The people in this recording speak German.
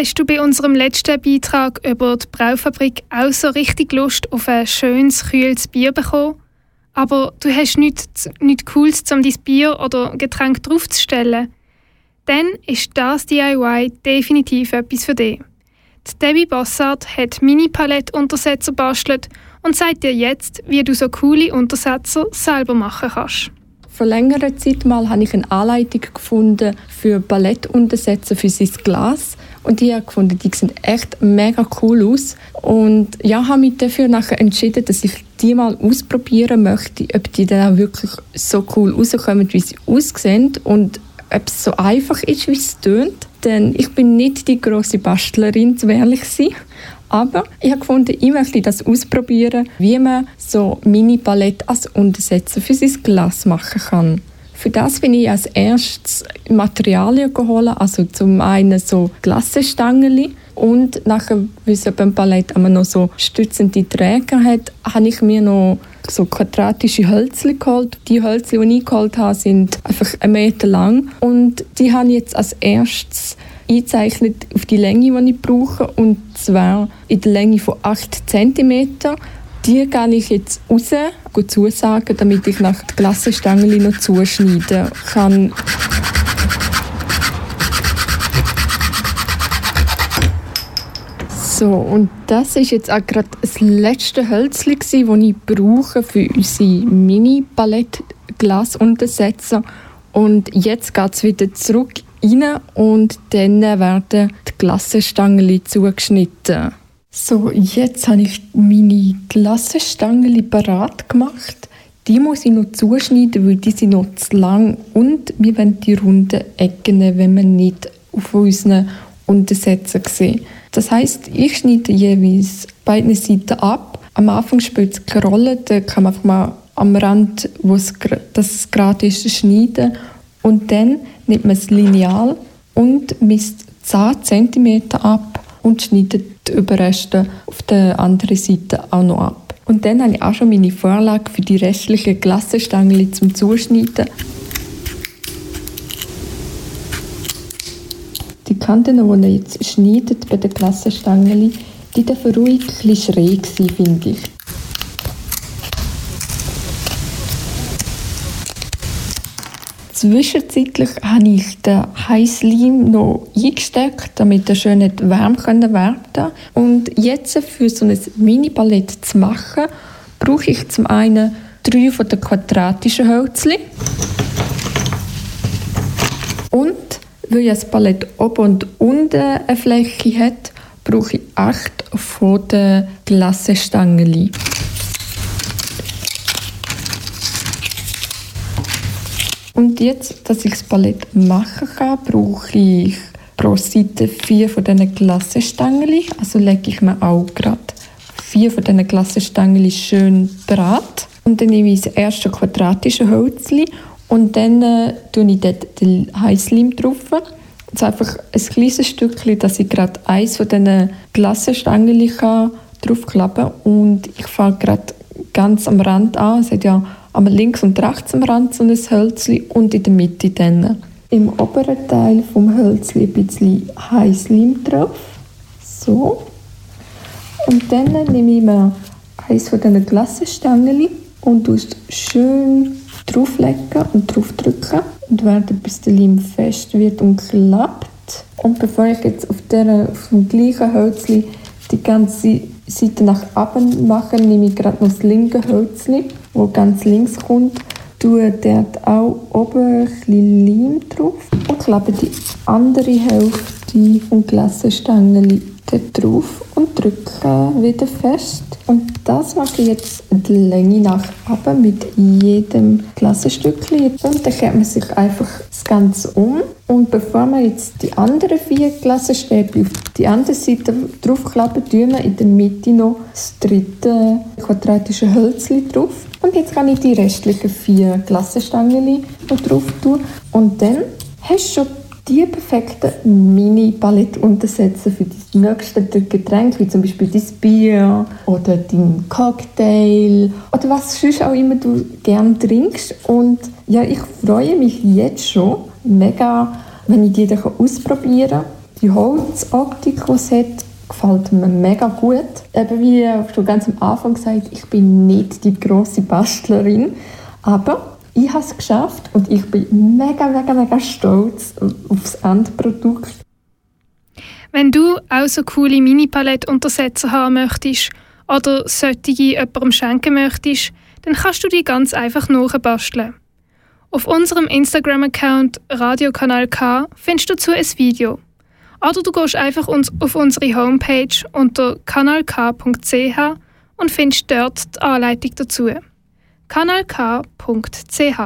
hast du bei unserem letzten Beitrag über die Braufabrik auch so richtig Lust auf ein schönes, kühles Bier bekommen? Aber du hast nichts, nichts Cooles, um dein Bier oder Getränk draufzustellen? Dann ist das DIY definitiv etwas für dich. Die Debbie Bossard hat Mini-Palett-Untersetzer bastelt und zeigt dir jetzt, wie du so coole Untersetzer selber machen kannst. Vor längerer Zeit mal habe ich eine Anleitung gefunden für Ballettuntersetzer für sein Glas und die habe gefunden, die sehen echt mega cool aus und ja, habe mich dafür nachher entschieden, dass ich die mal ausprobieren möchte, ob die dann auch wirklich so cool rauskommen, wie sie aussehen und ob es so einfach ist, wie es tönt. Denn ich bin nicht die große Bastlerin, zu ehrlich sein. Aber ich habe gefunden, ich möchte das ausprobieren, wie man so Mini-Palette als Untersetzer für sein Glas machen kann. Für das bin ich als erstes Materialien geholt, also zum einen so Glassenstangen und nachher, wie es beim Palett immer noch so stützende Träger hat, habe ich mir noch so quadratische Hölzchen geholt. Die Hölzchen, die ich geholt habe, sind einfach einen Meter lang und die habe ich jetzt als erstes eingezeichnet auf die Länge, die ich brauche, und zwar in der Länge von 8 cm. Die gehe ich jetzt raus, zusagen, damit ich nach der Glassenstange noch zuschneiden kann. So, und das ist jetzt auch gerade das letzte Hölzchen, das ich brauche für unsere Mini-Palett-Glasuntersetzer. Und jetzt geht es wieder zurück rein und dann werden die Glassenstangen zugeschnitten. So, jetzt habe ich meine Glassenstangen parat gemacht. Die muss ich noch zuschneiden, weil die sind noch zu lang und wir wollen die runden Ecken, wenn man nicht auf unseren Untersetzen sehen. Das heißt, ich schneide jeweils beide Seiten ab. Am Anfang spielt es keine Rolle, da kann man einfach mal am Rand, wo es das gerade ist, schneiden und dann nimmt man das Lineal und misst 10 cm ab und schneidet die Überreste auf der anderen Seite auch noch ab. Und dann habe ich auch schon meine Vorlage für die restlichen Glassenstangen zum Zuschneiden. Die Kanten, die ihr jetzt schneidet bei den Glassenstangen, die dürfen ruhig ein schräg sein, finde ich. Zwischenzeitlich habe ich den Heißleim noch eingesteckt, damit er schön warm werden konnte. Und jetzt für so ein Mini-Ballett zu machen, brauche ich zum einen drei von den quadratischen Hölzchen. Und weil das Ballett oben und unten eine Fläche hat, brauche ich acht von den Glassenstangen. Und jetzt, dass ich das Ballett machen kann, brauche ich pro Seite vier von diesen Glassenstangen. Also lege ich mir auch gerade vier von diesen Glassenstangen schön bereit. Und dann nehme ich das erste quadratische Holzchen und dann äh, tue ich dort den Heißleim drauf. Also einfach ein kleines Stückchen, dass ich gerade eins von diesen Glassenstangen draufklappen kann. Und ich fange gerade ganz am Rand an. Es hat ja aber links und rechts am Rand so ein Hölzchen und in der Mitte dann. Im oberen Teil vom Hölzchen ein bisschen Heißleim drauf. So. Und dann nehme ich mir eines von diesen Glassenstangen und es schön drauflegen und draufdrücken und warte, bis der Leim fest wird und klappt. Und bevor ich jetzt auf, der, auf dem gleichen Hölzchen die ganze Seite nach unten mache, nehme ich gerade noch das linke Hölzchen wo ganz links kommt, tue dort auch oben ein bisschen Leim drauf und klappe die andere Hälfte vom Glassenstängel dort drauf und drücke wieder fest. Und das mache ich jetzt die Länge nach oben mit jedem Glassenstückchen. Und dann kehrt man sich einfach das Ganze um. Und bevor man jetzt die anderen vier Glassenstäbe auf die andere Seite draufklappen, tun wir in der Mitte noch das dritte quadratische Hölzchen drauf. Und jetzt kann ich die restlichen vier Glassenstangen noch drauf tun. Und dann hast du schon die perfekten Mini-Palette-Untersätze für die nächsten Getränke, wie zum Beispiel dein Bier oder dein Cocktail oder was sonst auch immer du gerne trinkst. Und ja, ich freue mich jetzt schon mega, wenn ich die dann ausprobieren kann. Die Holzoptik, die es hat, gefällt mir mega gut. Eben wie schon ganz am Anfang gesagt, ich bin nicht die grosse Bastlerin, aber ich habe es geschafft und ich bin mega, mega, mega stolz auf das Endprodukt. Wenn du auch so coole Mini-Palette-Untersetzer haben möchtest oder solche jemandem schenken möchtest, dann kannst du die ganz einfach nachbasteln. Auf unserem Instagram-Account Radiokanal K findest du dazu ein Video. Oder du gehst einfach uns auf unsere Homepage unter kanalk.ch und findest dort die Anleitung dazu. kanalk.ch